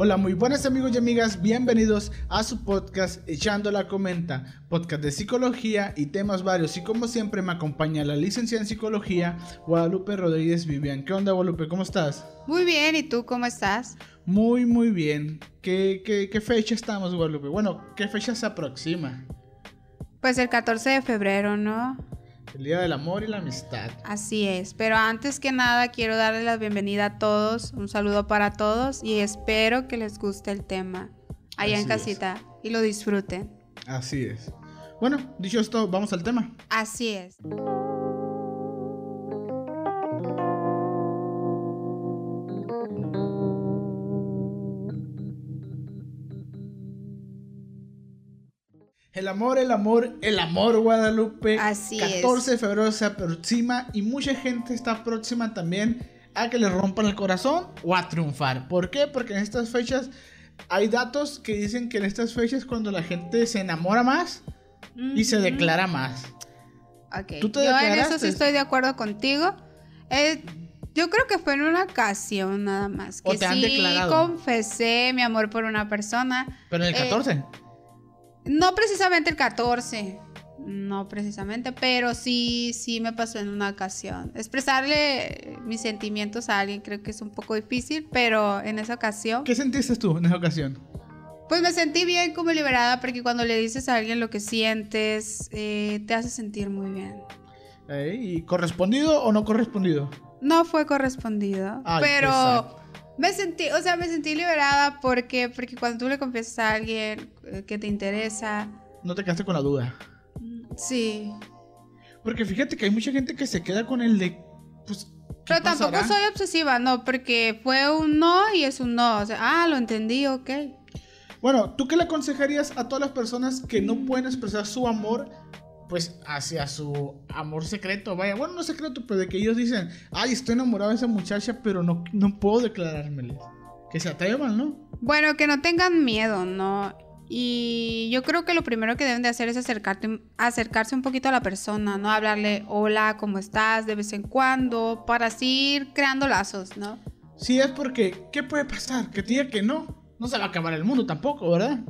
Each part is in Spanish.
Hola, muy buenas amigos y amigas, bienvenidos a su podcast Echando la Comenta, podcast de psicología y temas varios. Y como siempre me acompaña la licenciada en psicología, Guadalupe Rodríguez Vivian. ¿Qué onda, Guadalupe? ¿Cómo estás? Muy bien, ¿y tú cómo estás? Muy, muy bien. ¿Qué, qué, qué fecha estamos, Guadalupe? Bueno, ¿qué fecha se aproxima? Pues el 14 de febrero, ¿no? El Día del Amor y la Amistad. Así es, pero antes que nada quiero darle la bienvenida a todos, un saludo para todos y espero que les guste el tema allá Así en casita y lo disfruten. Así es. Bueno, dicho esto, vamos al tema. Así es. El amor, el amor, el amor, Guadalupe. Así 14 de febrero se aproxima y mucha gente está próxima también a que le rompan el corazón o a triunfar. ¿Por qué? Porque en estas fechas hay datos que dicen que en estas fechas cuando la gente se enamora más y se declara más. Ok, ¿Tú te yo en eso sí estoy de acuerdo contigo. Eh, yo creo que fue en una ocasión nada más. ¿O Que te han declarado? confesé mi amor por una persona. Pero en el Eh, 14. No precisamente el 14, no precisamente, pero sí, sí me pasó en una ocasión. Expresarle mis sentimientos a alguien creo que es un poco difícil, pero en esa ocasión, ¿Qué sentiste tú en esa ocasión? pues me sentí bien como liberada porque cuando le dices a alguien lo que sientes, eh, te hace sentir muy bien. ¿Y correspondido o no correspondido? No fue correspondido, Ay, pero. Me sentí, o sea, me sentí liberada porque, porque cuando tú le confiesas a alguien eh, que te interesa, No te quedaste con la duda. sí, Porque fíjate que hay mucha gente que se queda con el de. Pues. ¿qué Pero tampoco soy obsesiva, no, porque fue un no y es un no. O sea, ah, lo entendí, ok. Bueno, ¿tú qué le aconsejarías a todas las personas que no pueden expresar su amor, pues, hacia su amor secreto? Vaya, bueno, no secreto, pero de que ellos dicen, ay, estoy enamorado de esa muchacha, pero no, no puedo declarármeles. Que se atrevan, ¿no? Bueno, que no tengan miedo, ¿no? Y yo creo que lo primero que deben de hacer es acercarte, acercarse un poquito a la persona, ¿no? Hablarle, hola, ¿cómo estás? De vez en cuando, para así ir creando lazos, ¿no? Sí, es porque, ¿qué puede pasar? Que te diga que no. No se va a acabar el mundo tampoco, ¿verdad?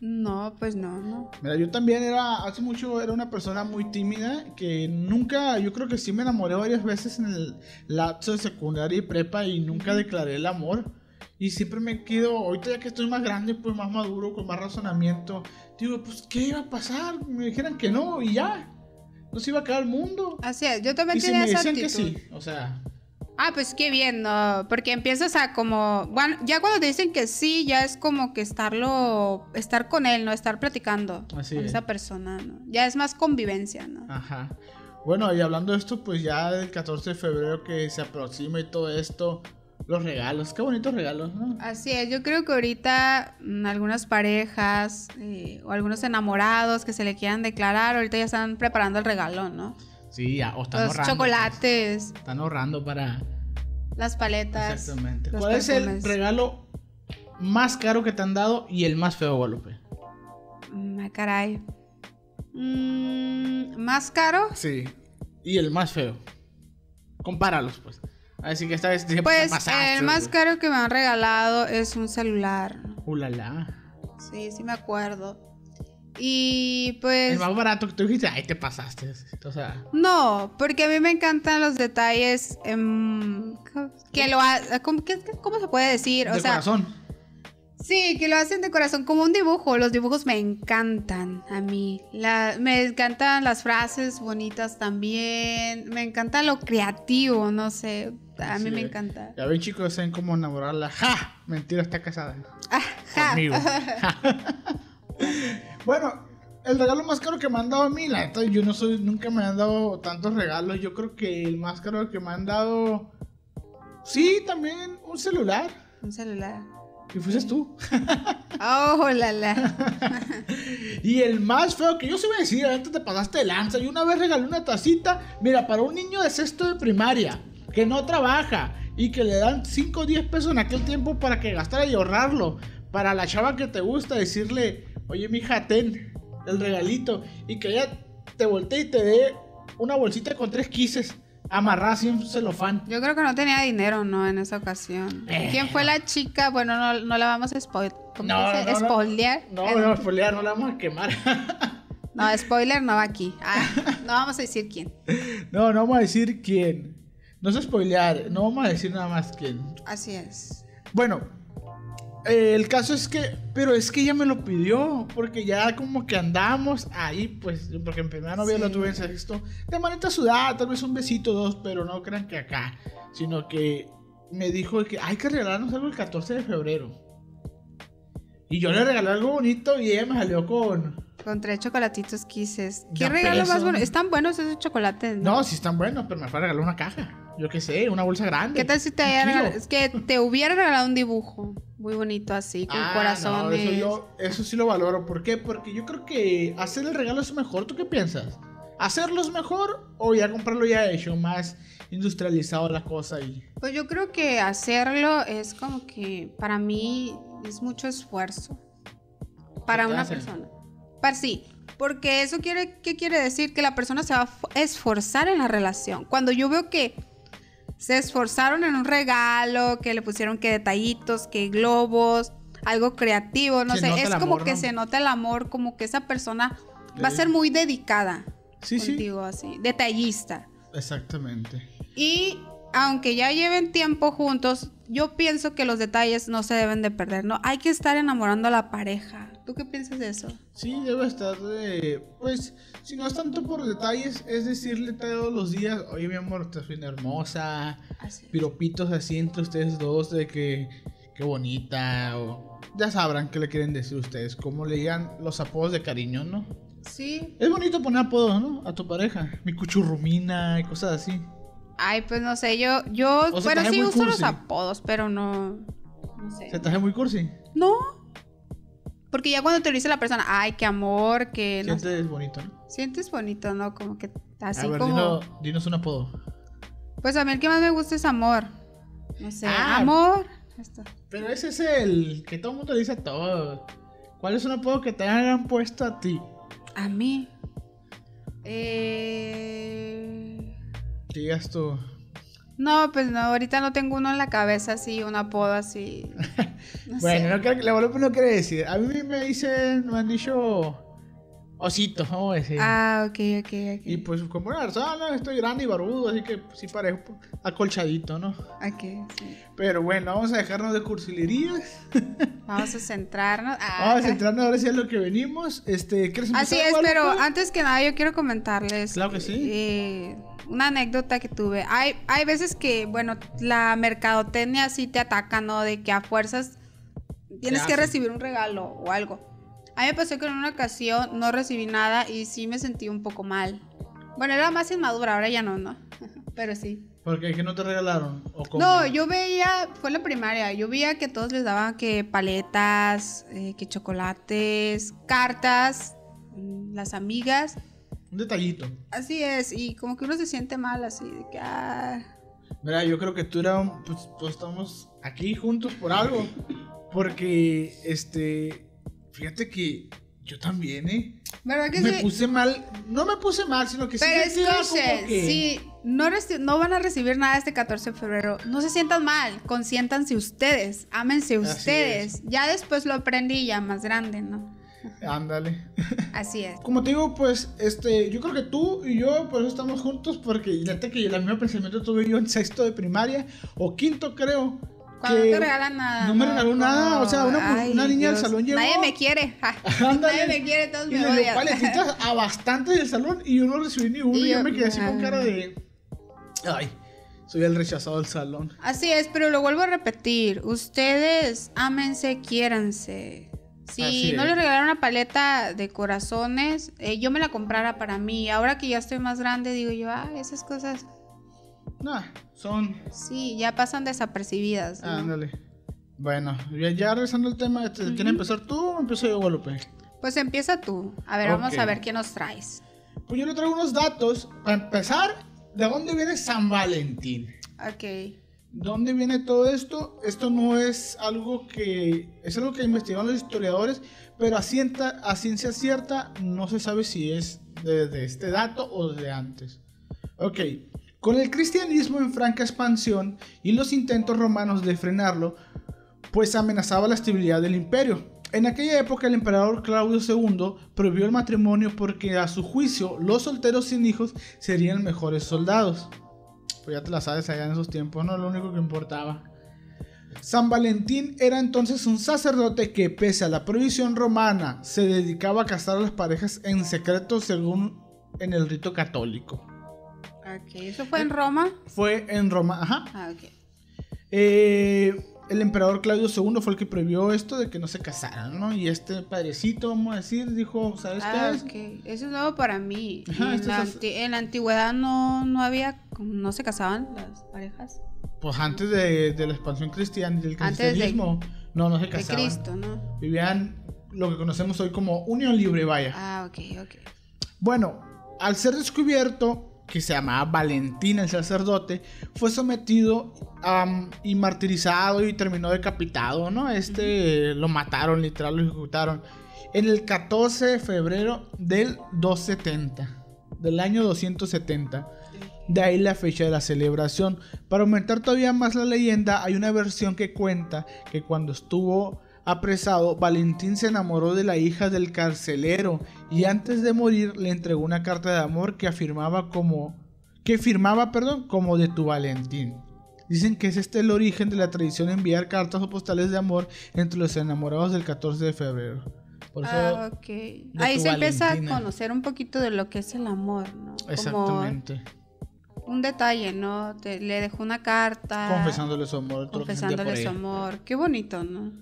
No, pues no, no. Mira, yo también era, hace mucho era una persona muy tímida que nunca, yo creo que sí me enamoré varias veces en el lapso de secundaria y prepa y nunca declaré el amor. Y siempre me quedo, ahorita ya que estoy más grande, pues más maduro, con más razonamiento, digo, pues, ¿qué iba a pasar? Me dijeran que no y ya. No se iba a acabar el mundo. Así es, yo también Y si tenía me esa decían que actitud. sí, o sea, Ah, pues qué bien, ¿no? Porque empiezas a como, bueno, ya cuando te dicen que sí, ya es como que estarlo, estar con él, ¿no? Estar platicando Así con es. esa persona, ¿no? Ya es más convivencia, ¿no? Ajá. Bueno, y hablando de esto, pues ya del 14 de febrero que se aproxima y todo esto, los regalos, qué bonitos regalos, ¿no? Así es, yo creo que ahorita mm, algunas parejas eh, o algunos enamorados que se le quieran declarar, ahorita ya están preparando el regalo, ¿no? Sí, ya, o están Los ahorrando. chocolates, pues, están ahorrando para. las paletas. Exactamente. ¿Cuál es el regalo más caro que te han dado y el más feo, Guadalupe? Mm, ah, caray. Mm, ¿Más caro? Sí. Y el más feo. Compáralos, pues. Así que esta vez te Pues pasaste, el más caro que me han regalado es un celular. Ulala. Sí, sí me acuerdo. Y pues... El más barato que tú dijiste, ay, te pasaste. O sea, No, porque a mí me encantan los detalles em, que lo ha- ¿cómo, qué- qué- cómo se puede decir? O de sea, corazón. sí, que lo hacen de corazón como un dibujo. Los dibujos me encantan a mí. La- me encantan las frases bonitas también. Me encanta lo creativo, no sé. A mí Sí, me encanta. Ya ven, chicos, saben cómo enamorarla. ¡Ja! Mentira, está casada. Ajá. Conmigo. bueno, el regalo más caro que me han dado a mí, la neta, yo no soy, nunca me han dado tantos regalos. Yo creo que el más caro que me han dado. Sí, también un celular. Un celular. Y fuiste tú. Oh, la la. Y el más feo que yo se iba a decir, antes te pasaste de lanza. Y una vez regalé una tacita, mira, para un niño de sexto de primaria, que no trabaja y que le dan 5 o 10 pesos en aquel tiempo para que gastara y ahorrarlo. Para la chava que te gusta, decirle, oye, mija, ten el regalito. Y que ella te voltee y te dé una bolsita con tres quises. amarrada así en celofán. Yo creo que no tenía dinero, ¿no? En esa ocasión. Eh. ¿Quién fue la chica? Bueno, no, no la vamos a spoil ¿cómo No, no, no. ¿Spoilear? No, no, spoilear, no la vamos a quemar. no, spoiler no va aquí. Ah, no vamos a decir quién. no, no vamos a decir quién. No es spoilear, no vamos a decir nada más quién. Así es. Bueno, eh, el caso es que, pero es que ella me lo pidió, porque ya como que andamos ahí, pues, porque en primera novia Sí. lo tuve en sexto, de manita sudada, tal vez un besito, dos, pero no crean que acá, sino que me dijo que hay que regalarnos algo el 14 de febrero. Y yo le regalé algo bonito y ella me salió con... Con tres chocolatitos quises. ¿Qué regalo más bueno? Están buenos esos chocolates, ¿no? No, sí están buenos, pero me fue a regalar una caja. Yo qué sé, una bolsa grande. ¿Qué tal si te haya regalado? Es que te hubiera regalado un dibujo muy bonito así, con Ah, no, corazones. eso, yo- eso sí lo valoro. ¿Por qué? Porque yo creo que hacer el regalo es mejor. ¿Tú qué piensas? ¿Hacerlo es mejor o ya comprarlo ya hecho, más industrializado la cosa y... Pues yo creo que hacerlo es como que para mí es mucho esfuerzo. Para ¿Qué te una persona. Para sí. Porque eso quiere, ¿qué quiere decir? Que la persona se va a esforzar en la relación. Cuando yo veo que se esforzaron en un regalo, que le pusieron que detallitos, que globos, algo creativo, no Se sé, es como amor, que ¿no? se nota el amor, como que esa persona va a Sí. ser muy dedicada Sí, sí. contigo, así, detallista. Exactamente. Y aunque ya lleven tiempo juntos, yo pienso que los detalles no se deben de perder, ¿no? Hay que estar enamorando a la pareja. ¿Tú qué piensas de eso? Sí, debe estar de... Pues, si no es tanto por detalles, es decirle todos los días, oye mi amor, estás bien hermosa, Así. piropitos así entre ustedes dos de que... Qué bonita, o... Ya sabrán qué le quieren decir ustedes, cómo le digan los apodos de cariño, ¿no? Sí. Es bonito poner apodos, ¿no? A tu pareja. Mi cuchurrumina y cosas así. Ay, pues no sé, yo, yo, O sea, bueno, sí uso los apodos, pero no, no sé. ¿Se te hace muy cursi? No. Porque ya cuando te lo dice la persona, ay, qué amor, que no. Sientes bonito, ¿no? Sientes bonito, ¿no? Como que así a ver, como. dino- dinos un apodo. Pues a mí el que más me gusta es amor. No sé, Ah. amor. Esto. Pero ese es el que todo el mundo dice a todos. ¿Cuál es un apodo que te hayan puesto a ti? A mí. Eh... Digas tú. No, pues no, ahorita no tengo uno en la cabeza así, un apodo así. No bueno, sé. no la Guadalupe no quiere decir. A mí me dicen, me han dicho osito, vamos a decir. Ah, ok, ok, ok. Y pues como una persona, estoy grande y barbudo, así que sí parezco acolchadito, ¿no? Ok, sí. Pero bueno, vamos a dejarnos de cursilerías. Vamos a centrarnos. Ah, Vamos a centrarnos ahora sí en lo que venimos. Este, ¿quieres Así es, pero antes que nada yo quiero comentarles. Claro que sí. eh, una anécdota que tuve. Hay, hay veces que, bueno, la mercadotecnia sí te ataca, ¿no? De que a fuerzas tienes que recibir un regalo o algo. A mí me pasó que en una ocasión no recibí nada y sí me sentí un poco mal. Bueno, era más inmadura, ahora ya no, ¿no? Pero sí. Porque que no te regalaron. ¿O cómo? No, yo veía, fue en la primaria, yo veía que todos les daban que paletas, eh, que chocolates, cartas, mm, las amigas. Un detallito. Así es, y como que uno se siente mal así, de que, ah, Mira, yo creo que tú eras, un- pues, pues estamos aquí juntos por algo. Porque, este, fíjate que yo también, ¿eh? ¿verdad que Me sí? puse mal, no me puse mal, sino que sí Pero como que- si no, van a recibir nada este 14 de febrero, no se sientan mal, consiéntanse ustedes, ámense ustedes. Ya después lo aprendí ya más grande, ¿no? Ándale. Así es. Como te digo, pues, este, yo creo que tú y yo, por eso estamos juntos, porque neta que el mismo pensamiento tuve yo en sexto de primaria, o quinto creo. Cuando que no te regalan nada. No me regaló nada, o sea, una, Ay, una niña del salón llegó. Nadie me quiere. Nadie me quiere, todos Y me odian. paletitas a bastantes del salón y yo no recibí ni uno. Y Y yo yo, me quedé así con cara de. Ay, soy el rechazado del salón. Así es, pero lo vuelvo a repetir. Ustedes ámense, quiéranse. Si Así no les regalaron una paleta de corazones, eh, yo me la comprara para mí. Ahora que ya estoy más grande, digo yo, ah, esas cosas, Nah, son. sí, ya pasan desapercibidas. ¿no? Ándale. Bueno, ya, ya regresando al tema, este, ¿quieres empezar tú o empiezo yo, Guadalupe? Pues empieza tú. A ver, vamos a ver qué nos traes. Pues yo le traigo unos datos. Para empezar, ¿de dónde viene San Valentín? Ok. ¿Dónde viene todo esto? Esto no es algo que... Es algo que investigaron los historiadores, pero a, cienta- a ciencia cierta no se sabe si es de, de este dato o de antes. Ok, Con el cristianismo en franca expansión y los intentos romanos de frenarlo, pues amenazaba la estabilidad del imperio. En aquella época el emperador Claudio II prohibió el matrimonio porque a su juicio los solteros sin hijos serían mejores soldados. Pues ya te la sabes allá en esos tiempos, no lo único que importaba. San Valentín era entonces un sacerdote que, pese a la prohibición romana, se dedicaba a casar a las parejas en secreto según en el rito católico. Ok, ¿eso fue en Roma? Fue en Roma, ajá. Ah, ok. Eh, el emperador Claudio II fue el que prohibió esto de que no se casaran, ¿no? Y este padrecito, vamos a decir, dijo, ¿sabes Ah, qué? ok. Eso es nuevo para mí. Ajá, en, la es- anti- en la antigüedad no, no había, no se casaban las parejas. Pues antes de, de la expansión cristiana y del Antes de- cristianismo, no, no se De casaban. Cristo, ¿no? Vivían lo que conocemos hoy como unión libre, vaya. Ah, ok, ok. Bueno, al ser descubierto que se llamaba Valentín el sacerdote, fue sometido y martirizado y terminó decapitado, ¿no? Este lo mataron, literal, lo ejecutaron. En el 14 de febrero del 270, del año 270. De ahí la fecha de la celebración. Para aumentar todavía más la leyenda, hay una versión que cuenta que cuando estuvo apresado, Valentín se enamoró de la hija del carcelero y antes de morir le entregó una carta de amor que afirmaba como que firmaba, perdón, como de tu Valentín. Dicen que es este el origen de la tradición de enviar cartas o postales de amor entre los enamorados del 14 de febrero. Por eso, Ah, ok. Ahí se empieza a conocer un poquito de lo que es el amor, ¿no? exactamente, Como un detalle, ¿no? Te- le dejó una carta. confesándole su amor, Confesándole su amor. Qué bonito, ¿no?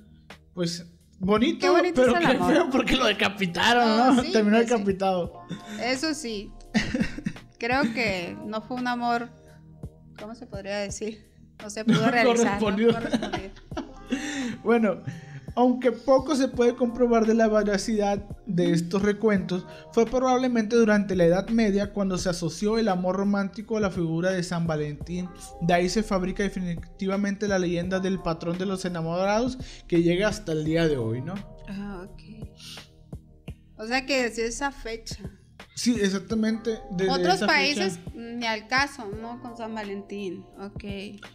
Pues bonito, Qué bonito pero es el qué amor. feo porque lo decapitaron, No, ¿no? sí, Terminó pues sí. decapitado. Eso sí. Creo que no fue un amor. ¿Cómo se podría decir? No se pudo No realizar. ¿no? Correspondió. Bueno, aunque poco se puede comprobar de la veracidad de estos recuentos, fue probablemente durante la Edad Media cuando se asoció el amor romántico a la figura de San Valentín. De ahí se fabrica definitivamente la leyenda del patrón de los enamorados que llega hasta el día de hoy, ¿no? Ah, ok. O sea que desde esa fecha. Sí, exactamente. Otros países fecha. ni al caso, ¿no? Con San Valentín. Ok.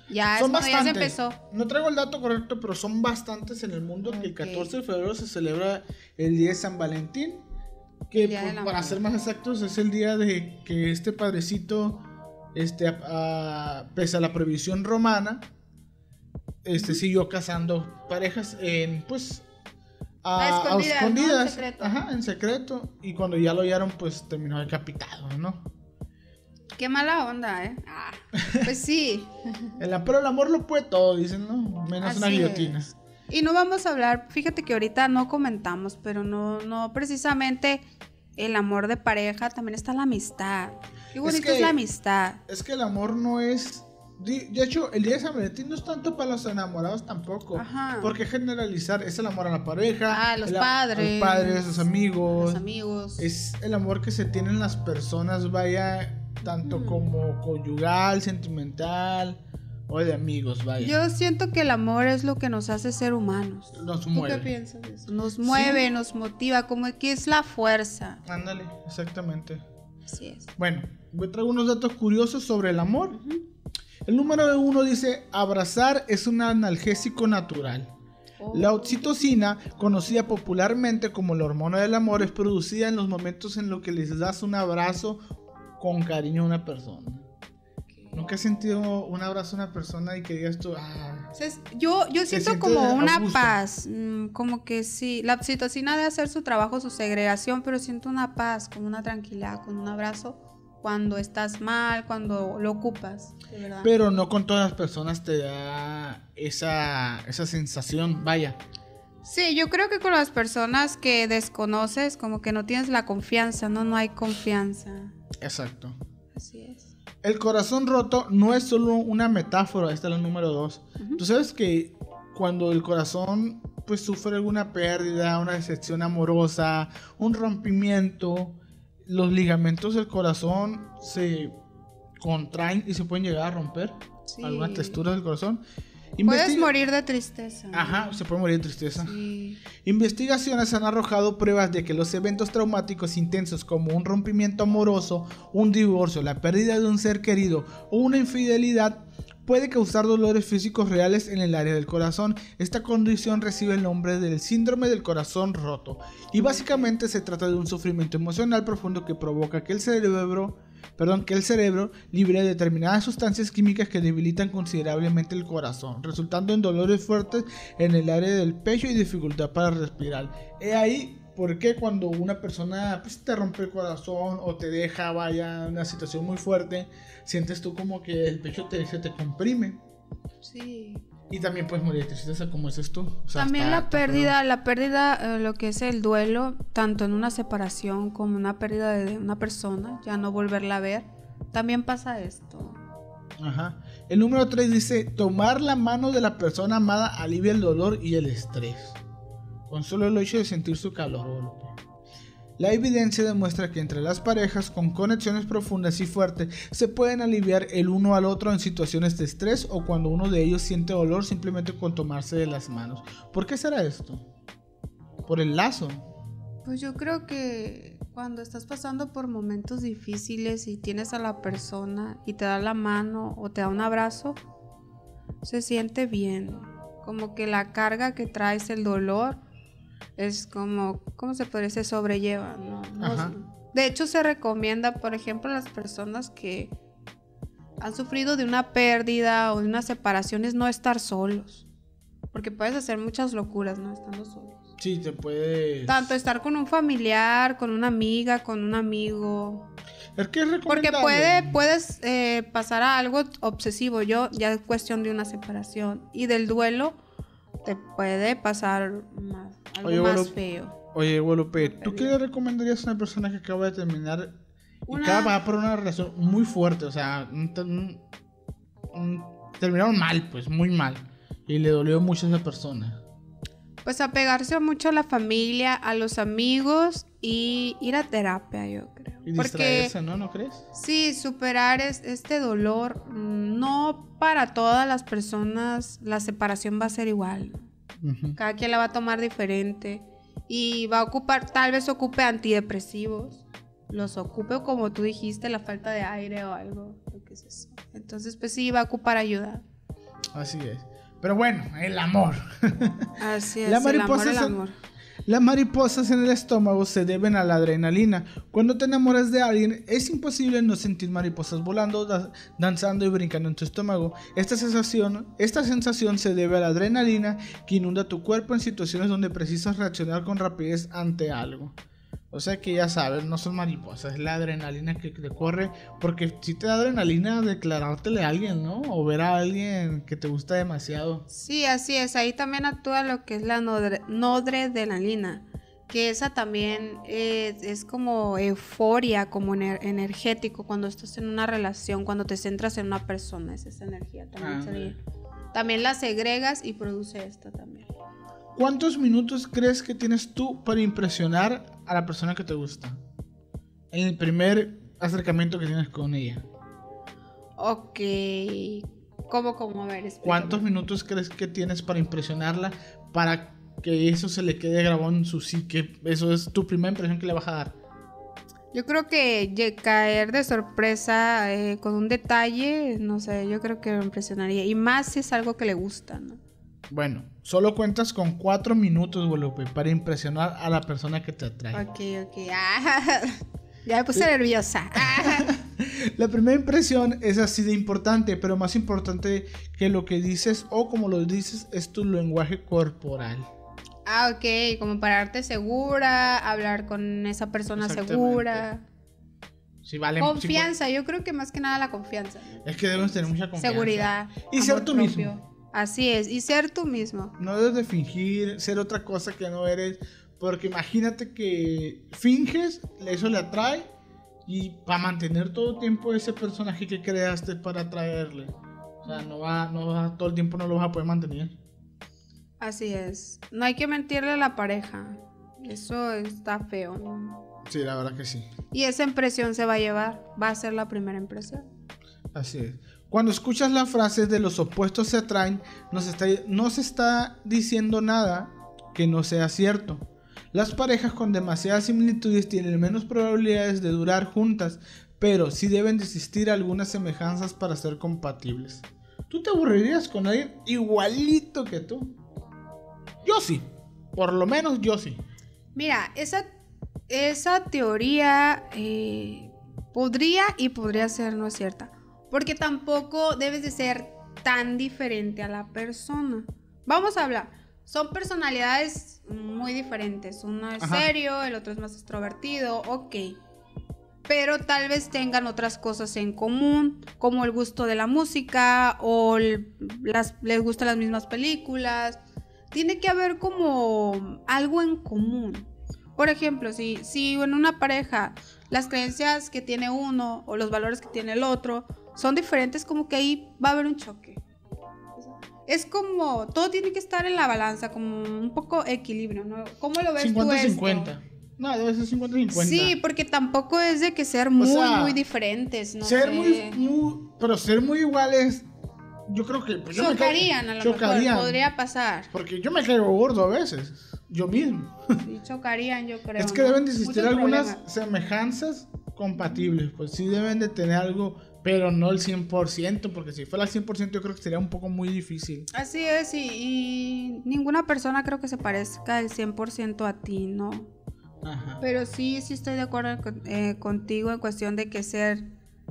Ya, es Son cuando ya se empezó. No traigo el dato correcto, pero son bastantes en el mundo que el Ok. 14 de febrero se celebra el día de San Valentín. Que para ser más exactos es el día de que este padrecito, este, a- a- pese a la prohibición romana, este siguió casando parejas en pues a, escondidas, ¿no? En ajá, en secreto y cuando ya lo hallaron pues terminó decapitado, ¿no? Qué mala onda, ¿eh? Ah, pues sí. El, pero el amor lo puede todo, dicen, ¿no? Menos una Así guillotina. es. Y no vamos a hablar, fíjate que ahorita no comentamos, pero no, no precisamente el amor de pareja, también está la amistad. Qué bonito es, que- la amistad. Es que el amor no es. De hecho, el día de San Valentín no es tanto para los enamorados tampoco. Ajá. Porque generalizar es el amor a la pareja, Ah, a los el padres. a los padres, a los amigos. Los amigos. Es el amor que se tienen las personas, vaya, tanto Mm. como conyugal, sentimental o de amigos, vaya. Yo siento que el amor es lo que nos hace ser humanos. Nos ¿Tú mueve. qué piensas de eso? Nos mueve, nos motiva, como que es la fuerza. Ándale, exactamente. Así es. Bueno, voy a traer unos datos curiosos sobre el amor. El número uno dice, abrazar es un analgésico natural. Oh. La oxitocina, conocida popularmente como la hormona del amor, es producida en los momentos en los que les das un abrazo con cariño a una persona. ¿Nunca has sentido un abrazo a una persona y que digas tú, ah, yo, yo siento como una paz, mm, como que sí, la oxitocina debe hacer su trabajo, su segregación, pero siento una paz, como una tranquilidad, con un abrazo cuando estás mal, cuando lo ocupas, de verdad. pero no con todas las personas te da esa, esa sensación, vaya. Sí, yo creo que con las personas que desconoces, como que no tienes la confianza, no, no hay confianza. Exacto. Así es. El corazón roto no es solo una metáfora, esta es la número dos. Tú sabes que cuando el corazón pues sufre alguna pérdida, una decepción amorosa, un rompimiento, los ligamentos del corazón se contraen y se pueden llegar a romper. Sí. Algunas texturas del corazón. Puedes morir de tristeza. ¿no? Ajá, se puede morir de tristeza. Sí. Investigaciones han arrojado pruebas de que los eventos traumáticos intensos como un rompimiento amoroso, un divorcio, la pérdida de un ser querido o una infidelidad puede causar dolores físicos reales en el área del corazón. Esta condición recibe el nombre del síndrome del corazón roto y básicamente se trata de un sufrimiento emocional profundo que provoca que el cerebro Perdón, que el cerebro libere determinadas sustancias químicas que debilitan considerablemente el corazón, resultando en dolores fuertes en el área del pecho y dificultad para respirar. He ahí por qué cuando una persona pues, te rompe el corazón o te deja, vaya, una situación muy fuerte, sientes tú como que el pecho te, se te comprime. Sí. Y también puedes morir de tristeza, como dices tú. O sea, También está- la pérdida, la pérdida, eh, lo que es el duelo, tanto en una separación como una pérdida de una persona, ya no volverla a ver, también pasa esto. Ajá. El número 3 dice, tomar la mano de la persona amada alivia el dolor y el estrés. Con solo el hecho de sentir su calor. La evidencia demuestra que entre las parejas con conexiones profundas y fuertes se pueden aliviar el uno al otro en situaciones de estrés o cuando uno de ellos siente dolor simplemente con tomarse de las manos. ¿Por qué será esto? Por el lazo. Pues yo creo que cuando estás pasando por momentos difíciles y tienes a la persona y te da la mano o te da un abrazo, se siente bien. Como que la carga que traes, el dolor, es como, ¿cómo se podría decir? Sobrelleva, ¿no? Ajá. De hecho, se recomienda, por ejemplo, a las personas que han sufrido de una pérdida o de una separación, es no estar solos. Porque puedes hacer muchas locuras, ¿no? Estando solos. Sí, te puedes... Tanto estar con un familiar, con una amiga, con un amigo. Es que es Porque puede, puedes eh, pasar a algo obsesivo. Yo, ya es cuestión de una separación. Y del duelo, te puede pasar más, algo Oye, más feo. Oye, Guadalupe, ¿tú qué le recomendarías a una persona que acaba de terminar y Una- acaba por una relación muy fuerte? O sea, un- un- un- terminaron mal, pues, muy mal. Y le dolió mucho a esa persona. Pues apegarse mucho a la familia, a los amigos y ir a terapia, yo creo. Y Porque ¿no? ¿No crees? Sí, superar es- este dolor, mm, no para todas las personas la separación va a ser igual. Cada quien la va a tomar diferente y va a ocupar, tal vez ocupe antidepresivos, los ocupe como tú dijiste, la falta de aire o algo, lo que es eso. Entonces, pues sí, va a ocupar ayuda. Así es. Pero bueno, el amor. Así es, La el amor, mariposa el es el- amor. Las mariposas en el estómago se deben a la adrenalina. Cuando te enamoras de alguien, es imposible no sentir mariposas volando, da- danzando y brincando en tu estómago. Esta sensación se debe a la adrenalina que inunda tu cuerpo en situaciones donde precisas reaccionar con rapidez ante algo. O sea que ya sabes, no son mariposas, es la adrenalina que te corre. Porque si te da adrenalina declarártele a alguien, ¿no? O ver a alguien que te gusta demasiado. Sí, así es. Ahí también actúa lo que es la nodre- nodredenalina, que esa también es, es como euforia, como ener- energético cuando estás en una relación, cuando te centras en una persona, es esa energía también. Sería. También la segregas y produce esto también. ¿Cuántos minutos crees que tienes tú para impresionar a la persona que te gusta? En el primer acercamiento que tienes con ella. Ok. ¿Cómo, cómo? A ver, explícame. ¿Cuántos minutos crees que tienes para impresionarla para que eso se le quede grabado en su psique? Eso es tu primera impresión que le vas a dar. Yo creo que caer de sorpresa eh, con un detalle, no sé, yo creo que me impresionaría. Y más si es algo que le gusta, ¿no? Bueno, solo cuentas con cuatro minutos, Guadalupe, para impresionar a la persona que te atrae. Ok, ok. Ah, ya me puse nerviosa. Ah. La primera impresión es así de importante, pero más importante que lo que dices o como lo dices es tu lenguaje corporal. Ah, ok, como pararte segura, hablar con esa persona segura. Si vale, Confianza, yo creo que más que nada la confianza. es que debes tener mucha confianza. Seguridad. Y ser tú propio. mismo. Así es, y ser tú mismo. No debes de fingir ser otra cosa que no eres. Porque imagínate que finges, eso le atrae. Y para mantener todo el tiempo ese personaje que creaste para atraerle. O sea, no va, no va, todo el tiempo no lo vas a poder mantener. Así es. No hay que mentirle a la pareja. Eso está feo, ¿no? Sí, la verdad que sí. Y esa impresión se va a llevar, va a ser la primera impresión. Así es. Cuando escuchas la frase de los opuestos se atraen, no se está, no se está diciendo nada que no sea cierto. Las parejas con demasiadas similitudes tienen menos probabilidades de durar juntas, pero sí deben de existir algunas semejanzas para ser compatibles. ¿Tú te aburrirías con alguien igualito que tú? Yo sí. Por lo menos yo sí. Mira, esa, teoría eh, podría y podría ser no cierta. Porque tampoco debes de ser tan diferente a la persona. Vamos a hablar. Son personalidades muy diferentes. Uno es serio, el otro es más extrovertido, ok. Pero tal vez tengan otras cosas en común, como el gusto de la música o las, les gustan las mismas películas. Tiene que haber como algo en común. Por ejemplo, si, si en una pareja las creencias que tiene uno o los valores que tiene el otro son diferentes, como que ahí va a haber un choque. Es como, todo tiene que estar en la balanza, como un poco equilibrio, ¿no? ¿Cómo lo ves 50, tú 50. No, debe ser 50-50. Sí, porque tampoco es de que ser muy, muy diferentes, ¿no? Ser muy, muy, Pero ser muy iguales, yo creo que... Pues, chocarían, a lo mejor, podría pasar. Porque yo me caigo gordo a veces, yo mismo. Sí, chocarían, yo creo. Es que deben de existir algunas semejanzas compatibles, pues sí deben de tener algo pero no el 100%, porque si fuera el 100% yo creo que sería un poco muy difícil. Así es, y, ninguna persona creo que se parezca el 100% a ti, ¿no? Ajá. Pero sí, sí estoy de acuerdo eh, contigo en cuestión de que ser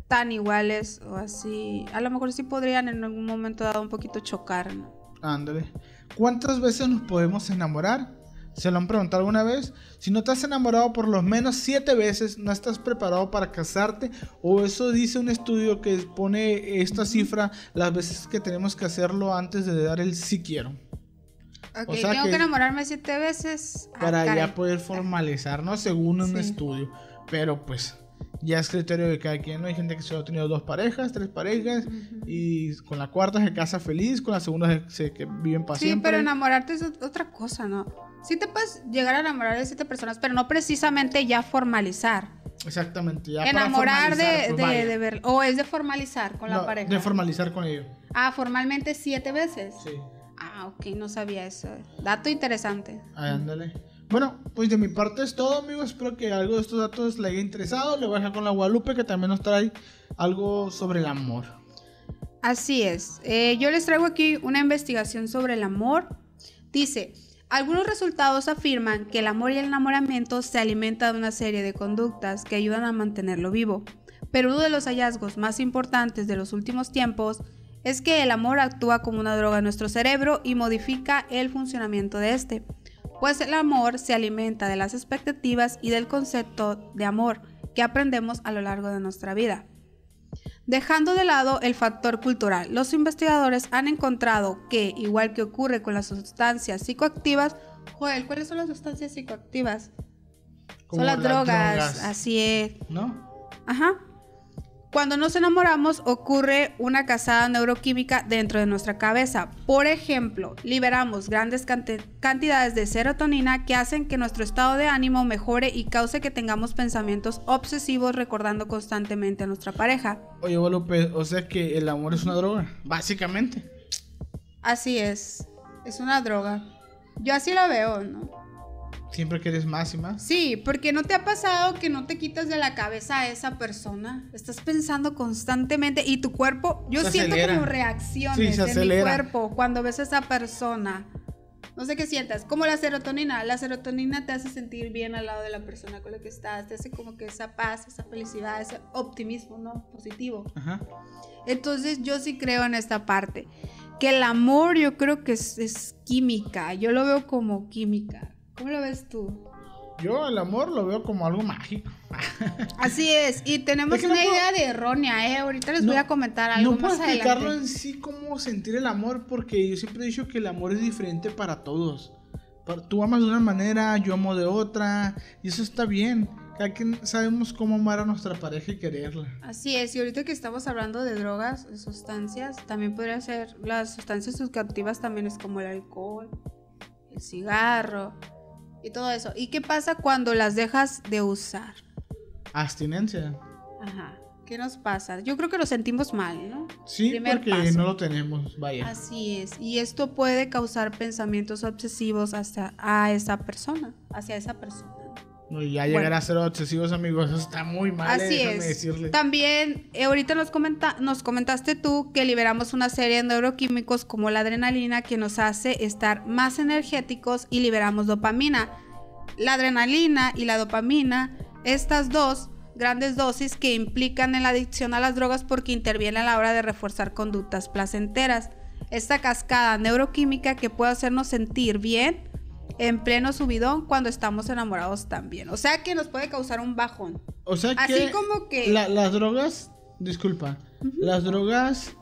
tan iguales o así, a lo mejor sí podrían en algún momento dado un poquito chocar, ¿no? Ándale. ¿Cuántas veces nos podemos enamorar? ¿Se lo han preguntado alguna vez? Si no te has enamorado por lo menos siete veces, no estás preparado para casarte. O eso dice un estudio que pone esta cifra las veces que tenemos que hacerlo antes de dar el sí quiero. Ok, tengo que, enamorarme siete veces. Ah, para ya poder formalizarnos según un estudio. Pero pues ya es criterio de cada quien. ¿no? Hay gente que solo ha tenido dos parejas, tres parejas, y con la cuarta se casa feliz, con la segunda se, que viven para Sí, pero enamorarte es otra cosa, ¿no? sí te puedes llegar a enamorar de siete personas, pero no precisamente ya formalizar. Exactamente, ya Enamorar de, pues, de, ver, o es de formalizar con la pareja. De formalizar con ellos. Ah, formalmente siete veces. Sí. Ah, ok, no sabía eso. Dato interesante. ándale. Bueno, pues de mi parte es todo, amigos. Espero que algo de estos datos le haya interesado. Le voy a dejar con la Guadalupe que también nos trae algo sobre el amor. Así es. Eh, yo les traigo aquí una investigación sobre el amor. Dice, algunos resultados afirman que el amor y el enamoramiento se alimentan de una serie de conductas que ayudan a mantenerlo vivo, pero uno de los hallazgos más importantes de los últimos tiempos es que el amor actúa como una droga en nuestro cerebro y modifica el funcionamiento de este, pues el amor se alimenta de las expectativas y del concepto de amor que aprendemos a lo largo de nuestra vida. Dejando de lado el factor cultural, los investigadores han encontrado que, igual que ocurre con las sustancias psicoactivas, Joel, ¿cuáles son las sustancias psicoactivas? son las, drogas, así es. ¿No? Ajá. Cuando nos enamoramos ocurre una casada neuroquímica dentro de nuestra cabeza. Por ejemplo, liberamos grandes cantidades de serotonina que hacen que nuestro estado de ánimo mejore y cause que tengamos pensamientos obsesivos recordando constantemente a nuestra pareja. Oye, López, o sea que el amor es una droga, básicamente. Así es, es una droga. Yo así la veo, ¿no? Siempre quieres más y más. Sí, porque no te ha pasado que no te quitas de la cabeza a esa persona. Estás pensando constantemente y tu cuerpo, yo siento como reacciones en mi cuerpo cuando ves a esa persona. No sé qué sientas, como la serotonina. La serotonina te hace sentir bien al lado de la persona con la que estás, te hace como que esa paz, esa felicidad, ese optimismo, ¿no? Positivo. Ajá. Entonces yo sí creo en esta parte. Que el amor yo creo que es, es química, yo lo veo como química. ¿Cómo lo ves tú? Yo el amor lo veo como algo mágico. Así es, y tenemos una idea de errónea, ¿eh? Ahorita les voy a comentar algo no puedo explicarlo en sí cómo sentir el amor, porque yo siempre he dicho que el amor es diferente para todos. Tú amas de una manera, yo amo de otra, y eso está bien. Cada quien sabemos cómo amar a nuestra pareja y quererla. Así es, y ahorita que estamos hablando de drogas, de sustancias, también podría ser, las sustancias subcaptivas también es como el alcohol, el cigarro, y todo eso. ¿Y qué pasa cuando las dejas de usar? Abstinencia. Ajá. ¿Qué nos pasa? Yo creo que lo sentimos mal, ¿no? Sí, Primer porque paso. no lo tenemos, vaya. Así es. Y esto puede causar pensamientos obsesivos hacia a esa persona, hacia esa persona. No, y ya llegar Bueno. a ser obsesivos, amigos, eso está muy mal, eh, Así déjame es. decirle. También, eh, ahorita nos, comenta, nos comentaste tú que liberamos una serie de neuroquímicos como la adrenalina que nos hace estar más energéticos y liberamos dopamina. La adrenalina y la dopamina, estas dos grandes dosis que implican en la adicción a las drogas porque intervienen a la hora de reforzar conductas placenteras. Esta cascada neuroquímica que puede hacernos sentir bien en pleno subidón cuando estamos enamorados también. O sea que nos puede causar un bajón. O sea que, Así como que... la- las drogas, disculpa, las drogas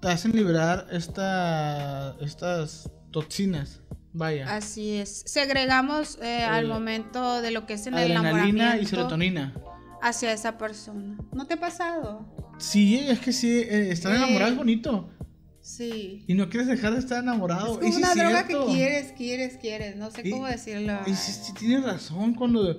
te hacen liberar esta, estas toxinas, vaya. Así es. Segregamos eh, al momento de lo que es en el Adrenalina enamoramiento y serotonina. hacia esa persona. ¿No te ha pasado? Sí, es que sí, eh, estar Eh. enamorado es bonito. Sí. Y no quieres dejar de estar enamorado. Es como Y sí una droga que quieres, quieres, quieres. No sé Y- cómo decirlo. Y sí tienes razón cuando,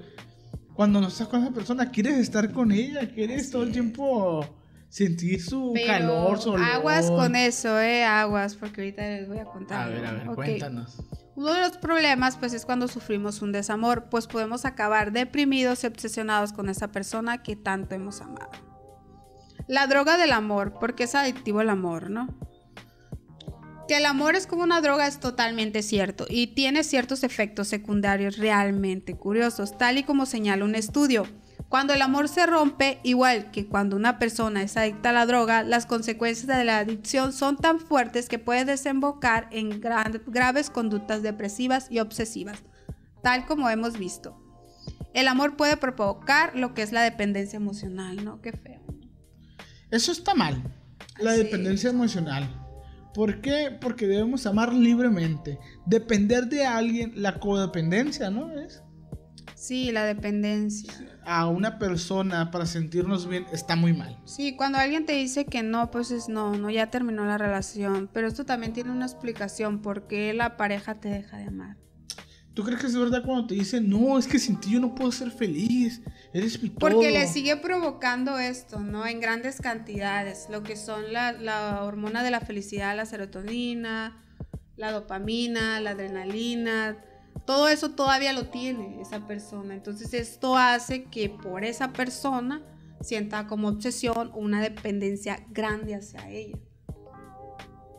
cuando no estás con esa persona, quieres estar con ella, quieres Así todo el tiempo sentir su Pero calor, su olor. aguas con eso, eh, aguas, porque ahorita les voy a contar. A ver, a ver, cuéntanos. Uno de los problemas, pues, es cuando sufrimos un desamor, pues podemos acabar deprimidos y obsesionados con esa persona que tanto hemos amado. La droga del amor, porque es adictivo el amor, ¿no? Que el amor es como una droga es totalmente cierto y tiene ciertos efectos secundarios realmente curiosos, tal y como señala un estudio. Cuando el amor se rompe, igual que cuando una persona es adicta a la droga, las consecuencias de la adicción son tan fuertes que puede desembocar en gran- graves conductas depresivas y obsesivas, tal como hemos visto. El amor puede provocar lo que es la dependencia emocional, ¿no? Qué feo. Eso está mal. La dependencia emocional. ¿Por qué? Porque debemos amar libremente. Depender de alguien, la codependencia, ¿no? Es Sí, la dependencia. a una persona para sentirnos bien está muy mal. Sí, cuando alguien te dice que no, pues es no, no, ya terminó la relación. Pero esto también tiene una explicación por qué la pareja te deja de amar. ¿Tú crees que es verdad cuando te dicen, no, es que sin ti yo no puedo ser feliz? Eres mi todo"? Porque le sigue provocando esto, ¿no? En grandes cantidades. Lo que son la, la hormona de la felicidad, la serotonina, la dopamina, la adrenalina. Todo eso todavía lo tiene esa persona. Entonces esto hace que por esa persona sienta como obsesión una dependencia grande hacia ella.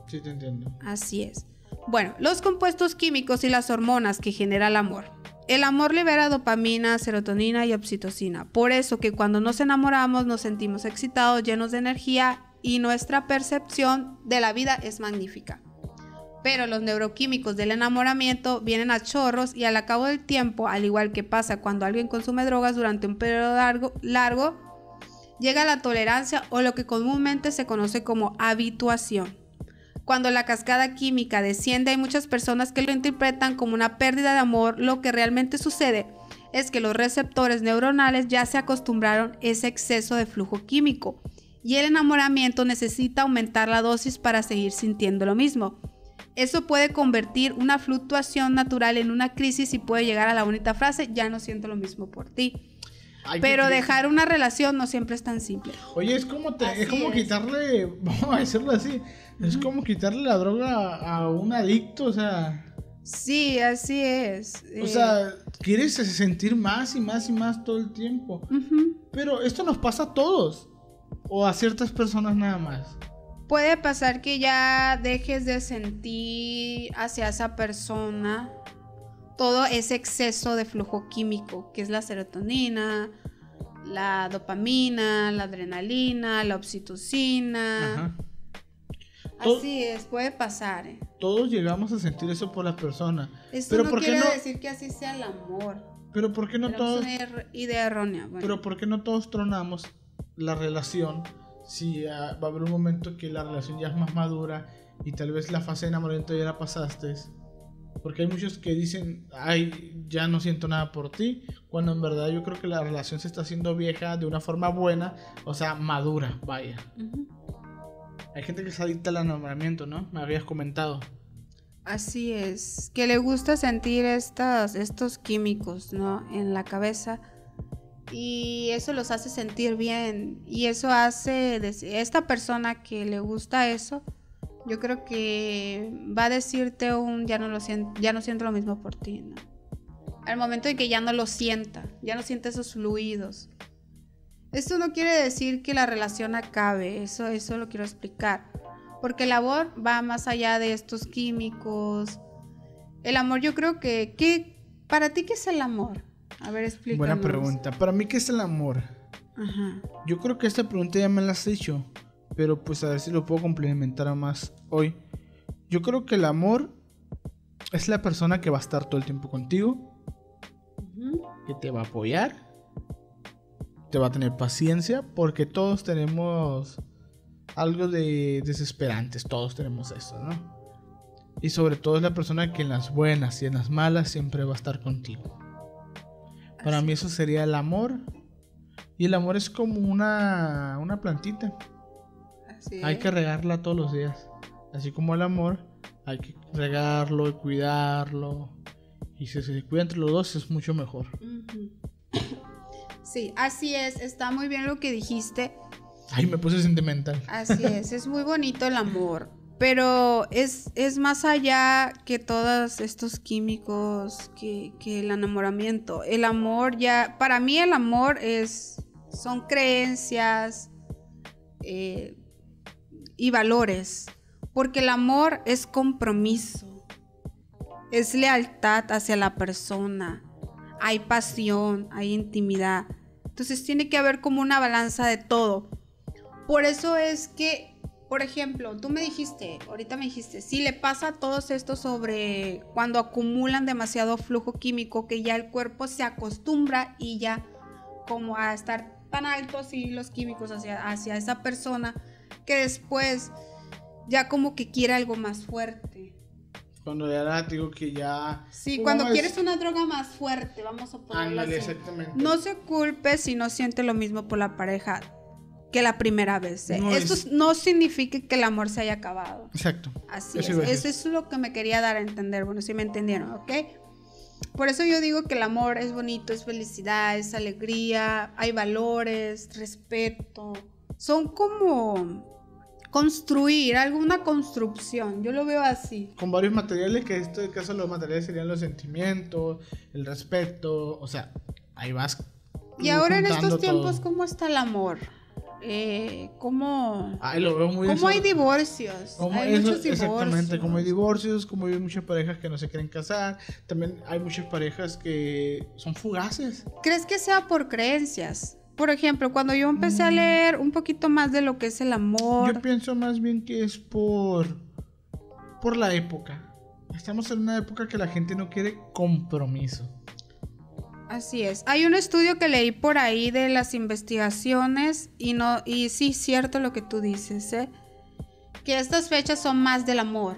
Sí, te entiendo. Así es. Bueno, los compuestos químicos y las hormonas que genera el amor. El amor libera dopamina, serotonina y oxitocina. Por eso que cuando nos enamoramos nos sentimos excitados, llenos de energía y nuestra percepción de la vida es magnífica. Pero los neuroquímicos del enamoramiento vienen a chorros y al cabo del tiempo, al igual que pasa cuando alguien consume drogas durante un periodo largo, largo llega la tolerancia o lo que comúnmente se conoce como habituación. Cuando la cascada química desciende, hay muchas personas que lo interpretan como una pérdida de amor. Lo que realmente sucede es que los receptores neuronales ya se acostumbraron a ese exceso de flujo químico y el enamoramiento necesita aumentar la dosis para seguir sintiendo lo mismo. Eso puede convertir una fluctuación natural en una crisis y puede llegar a la bonita frase, ya no siento lo mismo por ti. Ay, Pero dejar una relación no siempre es tan simple. Oye, es como, te- es como es. quitarle, vamos a decirlo así, es como quitarle la droga a un adicto, o sea, Sí, así es. o Eh, sea, quieres sentir más y más y más todo el tiempo. Pero esto nos pasa a todos, o a ciertas personas nada más. Puede pasar que ya dejes de sentir hacia esa persona todo ese exceso de flujo químico, que es la serotonina, la dopamina, la adrenalina, la oxitocina. Así es, puede pasar. ¿eh? Todos llegamos a sentir eso por la persona. Esto Pero no ¿por qué quiere no? decir que así sea el amor. Pero ¿por qué no todos, una er- idea errónea. bueno. pero por qué no todos tronamos la relación si ah, va a haber un momento que la relación ya es más madura y tal vez la fase de enamoramiento ya la pasaste? Porque hay muchos que dicen, ay, ya no siento nada por ti, cuando en verdad yo creo que la relación se está haciendo vieja de una forma buena, o sea, madura, vaya. Hay gente que se adicta al enamoramiento, ¿no? Me habías comentado. Así es, que le gusta sentir estas, estos químicos, ¿no? En la cabeza. y eso los hace sentir bien y eso hace esta persona que le gusta eso yo creo que va a decirte un ya no lo siento ya no siento lo mismo por ti ¿no? al momento en que ya no lo sienta ya no siente esos fluidos esto no quiere decir que la relación acabe eso eso lo quiero explicar porque el amor va más allá de estos químicos el amor yo creo que ¿qué, para ti qué es el amor a ver, explícanos. Buena pregunta. Para mí, ¿qué es el amor? Ajá. Yo creo que esta pregunta ya me la has hecho, pero pues a ver si lo puedo complementar más hoy. Yo creo que el amor es la persona que va a estar todo el tiempo contigo, que te va a apoyar, te va a tener paciencia, porque todos tenemos algo de desesperantes, todos tenemos eso, ¿no? Y sobre todo es la persona que en las buenas y en las malas siempre va a estar contigo. Para mí eso sería el amor. Y el amor es como una, una plantita. Hay que regarla todos los días. Así como el amor, hay que regarlo y cuidarlo. Y si se cuida entre los dos es mucho mejor. Sí, así es. Está muy bien lo que dijiste. Ay, me puse sentimental. Así es, es muy bonito el amor. Pero es, es más allá que todos estos químicos, que, el enamoramiento. El amor ya, para mí el amor es, son creencias eh, y valores. Porque el amor es compromiso, es lealtad hacia la persona, hay pasión, hay intimidad. Entonces tiene que haber como una balanza de todo. Por eso es que por ejemplo, tú me dijiste, ahorita me dijiste, si le pasa a todos esto sobre cuando acumulan demasiado flujo químico que ya el cuerpo se acostumbra y ya como a estar tan altos y los químicos hacia, hacia esa persona que después ya como que quiere algo más fuerte. Cuando ya digo que ya... Sí, cuando quieres una droga más fuerte, vamos a ponerlo así. Exactamente. No se culpe si no siente lo mismo por la pareja que la primera vez. ¿eh? Esto no significa que el amor se haya acabado. Exacto. Así es. Eso es lo que me quería dar a entender. Bueno, si me entendieron, ¿ok? Por eso yo digo que el amor es bonito, es felicidad, es alegría, hay valores, respeto. Son como construir, alguna construcción. Yo lo veo así. Con varios materiales, que en este caso los materiales serían los sentimientos, el respeto, o sea, ahí vas. Y ahora en estos tiempos, ¿cómo está el amor? eh, cómo, hay divorcios. hay muchos divorcios. Exactamente, como hay divorcios, como hay muchas parejas que no se quieren casar, también hay muchas parejas que son fugaces. ¿Crees que sea por creencias? Por ejemplo, cuando yo empecé a leer un poquito más de lo que es el amor. Yo pienso más bien que es por, por la época. Estamos en una época que la gente no quiere compromiso. Así es. Hay un estudio que leí por ahí de las investigaciones y no y sí cierto lo que tú dices, ¿eh? Que estas fechas son más del amor.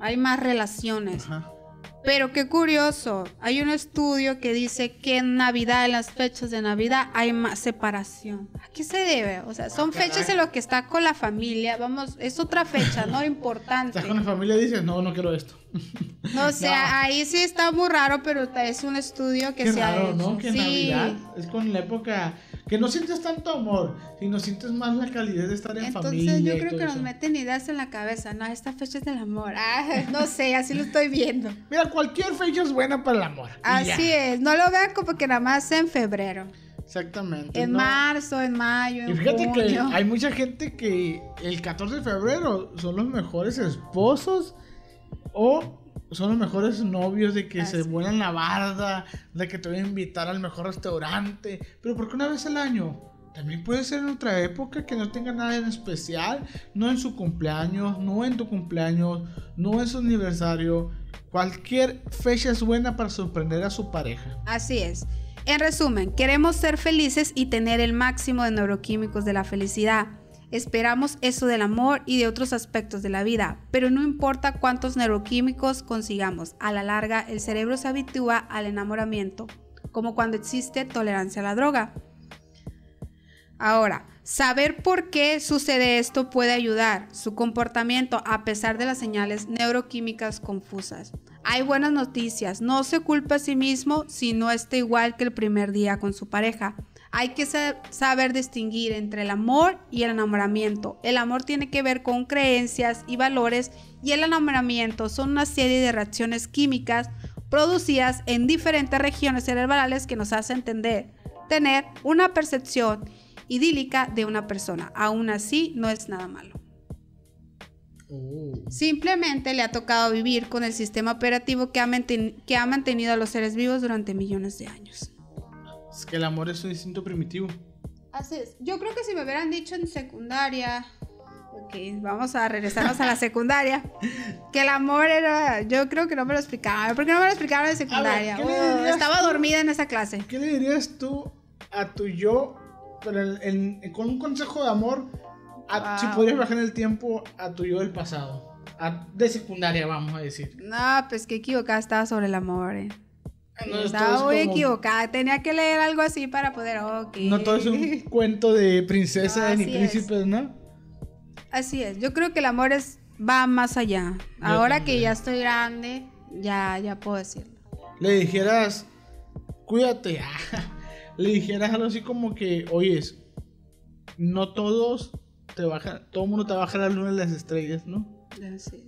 Hay más relaciones. Ajá. Pero qué curioso, hay un estudio que dice que en Navidad, en las fechas de Navidad, hay más separación. ¿A qué se debe? O sea, son ah, fechas en las que está con la familia, vamos, es otra fecha, ¿no? Importante. Estás con la familia y dices, no, no quiero esto. No, o sea, ahí sí está muy raro, pero es un estudio que se ha hecho. ¿no? Que Navidad es con la época que no sientes tanto amor, sino sientes más la calidad de estar en familia. Entonces yo creo que nos meten ideas en la cabeza, no, esta fecha es del amor. Ah, no sé, así lo estoy viendo. Mira, cualquier fecha es buena para el amor. Así es, no lo vean como que nada más en febrero. Exactamente. En marzo, en mayo. y fíjate que hay mucha gente que el 14 de febrero son los mejores esposos o son los mejores novios de que se vuelan la barda, de que te voy a invitar al mejor restaurante. Pero ¿por qué una vez al año? También puede ser en otra época que no tenga nada en especial, no en su cumpleaños, no en tu cumpleaños, no en su aniversario. Cualquier fecha es buena para sorprender a su pareja. Así es. En resumen, queremos ser felices y tener el máximo de neuroquímicos de la felicidad. Esperamos eso del amor y de otros aspectos de la vida, pero no importa cuántos neuroquímicos consigamos, a la larga el cerebro se habitúa al enamoramiento, como cuando existe tolerancia a la droga. Ahora, saber por qué sucede esto puede ayudar su comportamiento a pesar de las señales neuroquímicas confusas. Hay buenas noticias, no se culpa a sí mismo si no está igual que el primer día con su pareja. Hay que saber distinguir entre el amor y el enamoramiento. El amor tiene que ver con creencias y valores y el enamoramiento son una serie de reacciones químicas producidas en diferentes regiones cerebrales que nos hacen entender, tener una percepción idílica de una persona. Aún así, no es nada malo. Oh. Simplemente le ha tocado vivir con el sistema operativo que ha, que ha mantenido a los seres vivos durante millones de años. Es que el amor es un instinto primitivo. Así es. Yo creo que si me hubieran dicho en secundaria, ok, vamos a regresarnos a la secundaria, que el amor era, yo creo que no me lo explicaban. ¿Por qué no me lo explicaban en secundaria? Oh, estaba dormida en esa clase. ¿Qué le dirías tú a tu yo, con un consejo de amor, si podrías bajar en el tiempo a tu yo del pasado? de secundaria, vamos a decir. No, pues que equivocada estaba sobre el amor, eh. Estaba muy equivocada. Tenía que leer algo así para poder. No todo es un cuento de princesas ni príncipes, ¿no? Así es. Yo creo que el amor es va más allá. Ahora que ya estoy grande, ya, ya puedo decirlo. Le dijeras, cuídate. Le dijeras algo así como que, oyes, no todos te bajan, todo el mundo te baja la luna de las estrellas, ¿no?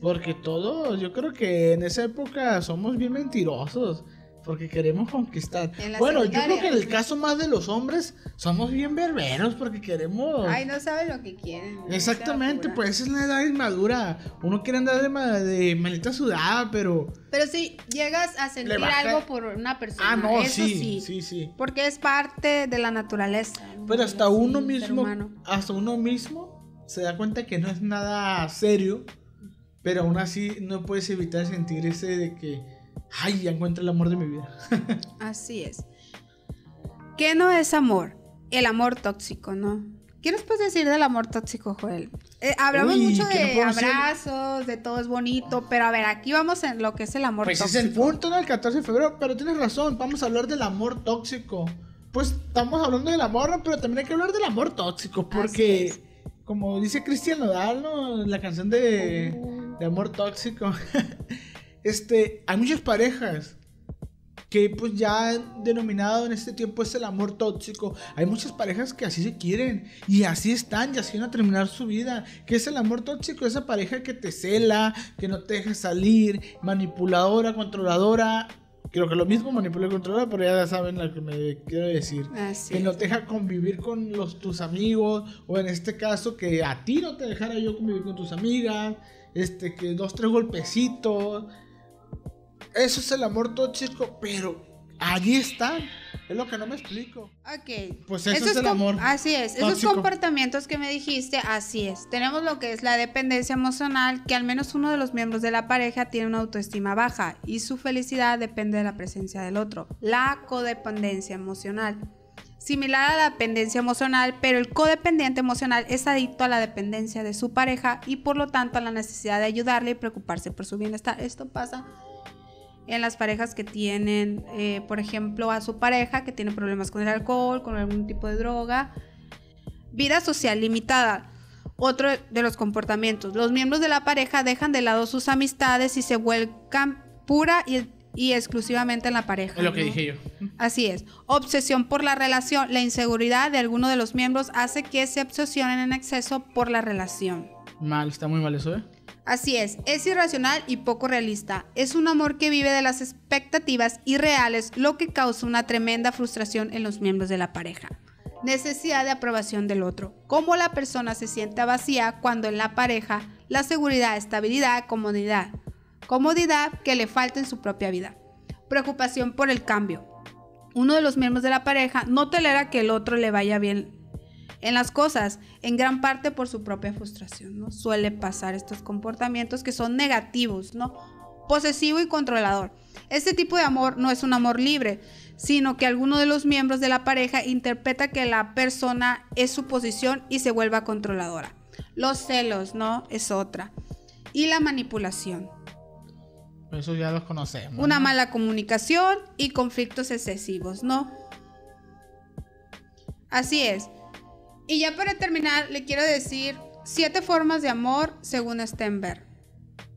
Porque todos, yo creo que en esa época somos bien mentirosos. Porque queremos conquistar. Bueno, yo creo que en el caso más de los hombres, somos bien berberos porque queremos. Ay, no saben lo que quieren. Exactamente, pues esa es la edad inmadura. Uno quiere andar de, de maleta sudada, pero. Pero si llegas a sentir algo por una persona. Ah, no, eso sí, sí, sí, Porque es parte de la naturaleza. Pero hasta uno mismo. Hasta uno mismo se da cuenta que no es nada serio. Pero aún así no puedes evitar sentir ese de que ay, ya encuentro el amor de mi vida. Así es. ¿Qué no es amor? El amor tóxico, ¿no? ¿Qué nos puedes decir del amor tóxico, Joel? Eh, hablamos mucho de abrazos, de todo es bonito, pero a ver, aquí vamos en lo que es el amor tóxico. Pues es el punto, ¿no? El 14 de febrero, pero tienes razón, vamos a hablar del amor tóxico. Pues estamos hablando del amor, pero también hay que hablar del amor tóxico, porque, como dice Cristian Nodal, ¿no? La canción de, de amor tóxico. este, hay muchas parejas que pues ya han denominado en este tiempo es el amor tóxico. Hay muchas parejas que así se quieren y así están y así van a terminar su vida. ¿Qué es el amor tóxico? Esa pareja que te cela, que no te deja salir, manipuladora, controladora. Creo que lo mismo manipuladora y controladora, pero ya saben lo que me quiero decir. Que no te deja convivir con los, tus amigos o en este caso que a ti no te dejara yo convivir con tus amigas. Este, que dos, tres golpecitos eso es el amor tóxico, pero allí está. Es lo que no me explico. Ok. Pues eso, es el amor. Así es. Esos comportamientos que me dijiste, así es. Tenemos lo que es la dependencia emocional, que al menos uno de los miembros de la pareja tiene una autoestima baja y su felicidad depende de la presencia del otro. La codependencia emocional. Similar a la dependencia emocional, pero el codependiente emocional es adicto a la dependencia de su pareja y por lo tanto a la necesidad de ayudarle y preocuparse por su bienestar. Esto pasa en las parejas que tienen, eh, por ejemplo, a su pareja que tiene problemas con el alcohol, con algún tipo de droga. Vida social limitada. Otro de los comportamientos. Los miembros de la pareja dejan de lado sus amistades y se vuelcan pura y, exclusivamente en la pareja. Es lo que dije yo. Así es. Obsesión por la relación. La inseguridad de alguno de los miembros hace que se obsesionen en exceso por la relación. Mal, está muy mal eso, ¿eh? Así es, es irracional y poco realista. Es un amor que vive de las expectativas irreales, lo que causa una tremenda frustración en los miembros de la pareja. Necesidad de aprobación del otro. Cómo la persona se siente vacía cuando en la pareja la seguridad, estabilidad, comodidad. Comodidad que le falta en su propia vida. Preocupación por el cambio. Uno de los miembros de la pareja no tolera que el otro le vaya bien en las cosas, en gran parte por su propia frustración, ¿no? Suele pasar estos comportamientos que son negativos, ¿no? Posesivo y controlador. Este tipo de amor no es un amor libre, sino que alguno de los miembros de la pareja interpreta que la persona es su posición y se vuelva controladora. Los celos, ¿no? Es otra. Y la manipulación. Eso ya los conocemos. Una mala comunicación y conflictos excesivos, ¿no? Así es. Y ya para terminar, le quiero decir siete formas de amor según Stenberg.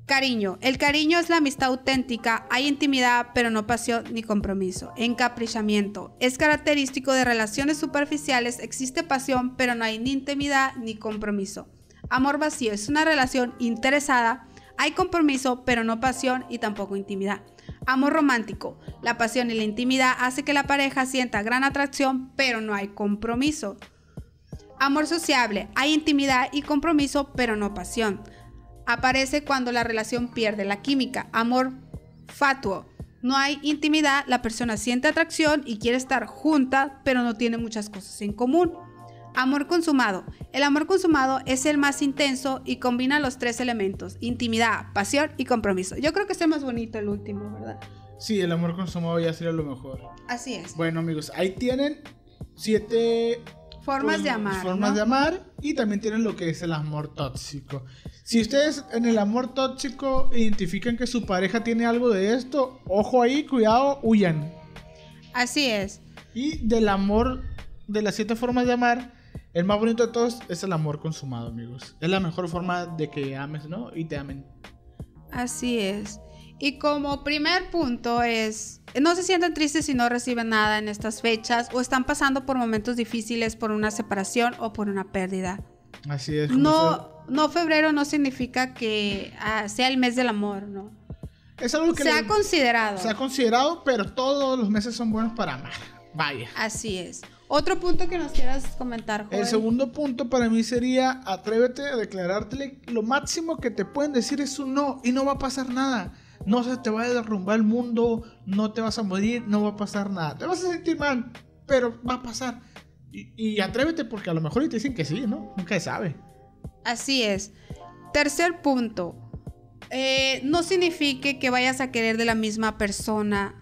Cariño. El cariño es la amistad auténtica. Hay intimidad, pero no pasión ni compromiso. Encaprichamiento. Es característico de relaciones superficiales. Existe pasión, pero no hay ni intimidad ni compromiso. Amor vacío. Es una relación interesada. Hay compromiso, pero no pasión y tampoco intimidad. Amor romántico. La pasión y la intimidad hace que la pareja sienta gran atracción, pero no hay compromiso. Amor sociable. Hay intimidad y compromiso, pero no pasión aparece cuando la relación pierde la química. Amor fatuo. No hay intimidad, la persona siente atracción y quiere estar junta, pero no tiene muchas cosas en común. Amor consumado. El amor consumado es el más intenso y combina los tres elementos, intimidad, pasión y compromiso. Yo creo que es el más bonito el último, ¿verdad? Sí, el amor consumado ya sería lo mejor. Así es. Bueno, amigos, ahí tienen siete formas de amar. Formas de amar y también tienen lo que es el amor tóxico. Si ustedes en el amor tóxico identifican que su pareja tiene algo de esto, ojo ahí, cuidado, huyan. Así es. Y del amor, de las siete formas de amar, el más bonito de todos es el amor consumado, amigos. Es la mejor forma de que ames, ¿no? Y te amen. Así es. Y como primer punto es, no se sientan tristes si no reciben nada en estas fechas o están pasando por momentos difíciles por una separación o por una pérdida. Así es. No, no febrero no significa que ah, sea el mes del amor, ¿no? Es algo que se ha considerado. Se ha considerado, pero todos los meses son buenos para amar. Vaya. Así es. Otro punto que nos quieras comentar, El segundo punto para mí sería atrévete a declarártele lo máximo que te pueden decir es un no y no va a pasar nada. No se te va a derrumbar el mundo, no te vas a morir, no va a pasar nada. Te vas a sentir mal, pero va a pasar. Y, atrévete porque a lo mejor te dicen que sí, ¿no? Nunca se sabe. Así es. Tercer punto. Eh, no signifique que vayas a querer de la misma persona.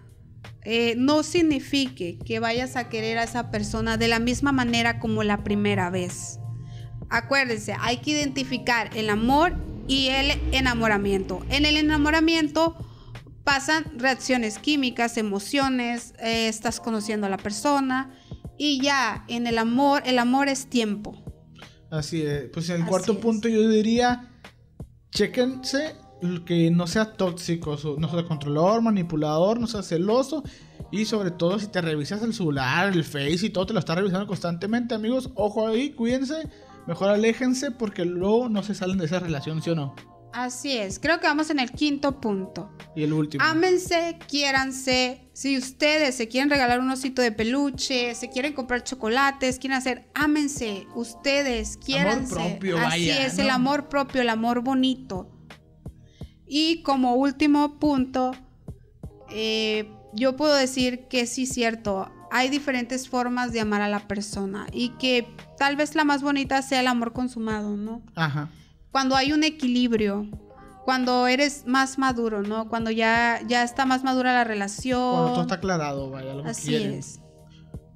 Eh, no signifique que vayas a querer a esa persona de la misma manera como la primera vez. Acuérdense, hay que identificar el amor y el enamoramiento. En el enamoramiento pasan reacciones químicas, emociones, eh, estás conociendo a la persona y ya en el amor, el amor es tiempo. Así es. Pues en el cuarto punto yo diría, chequense que no sea tóxico, no sea controlador, manipulador, no sea celoso. Y sobre todo si te revisas el celular, el face y todo, te lo estás revisando constantemente, amigos. Ojo ahí, cuídense. Mejor aléjense porque luego no se salen de esa relación, ¿sí o no? Así es, creo que vamos en el quinto punto. Y el último. Ámense, quiéranse. Si ustedes se quieren regalar un osito de peluche, se quieren comprar chocolates, quieren hacer, ámense. Ustedes, quiéranse. Amor propio, Así es, el amor propio, el amor bonito. Y como último punto, eh, yo puedo decir que sí, cierto, hay diferentes formas de amar a la persona y que tal vez la más bonita sea el amor consumado, ¿no? Ajá cuando hay un equilibrio, cuando eres más maduro, ¿no? Cuando ya, ya está más madura la relación. Cuando todo está aclarado, vaya, lo Así es.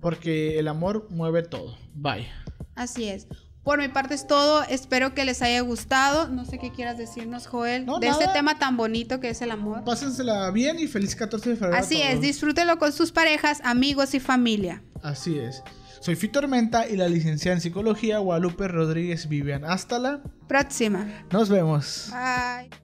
Porque el amor mueve todo, vaya. Así es. Por mi parte es todo. Espero que les haya gustado. No sé qué quieras decirnos, Joel, de este tema tan bonito que es el amor. Pásensela bien y feliz 14 de febrero. Así es, disfrútenlo con sus parejas, amigos y familia. Así es. Soy Fito Tormenta y la licenciada en psicología Guadalupe Rodríguez Vivian. Hasta la próxima. Nos vemos. Bye.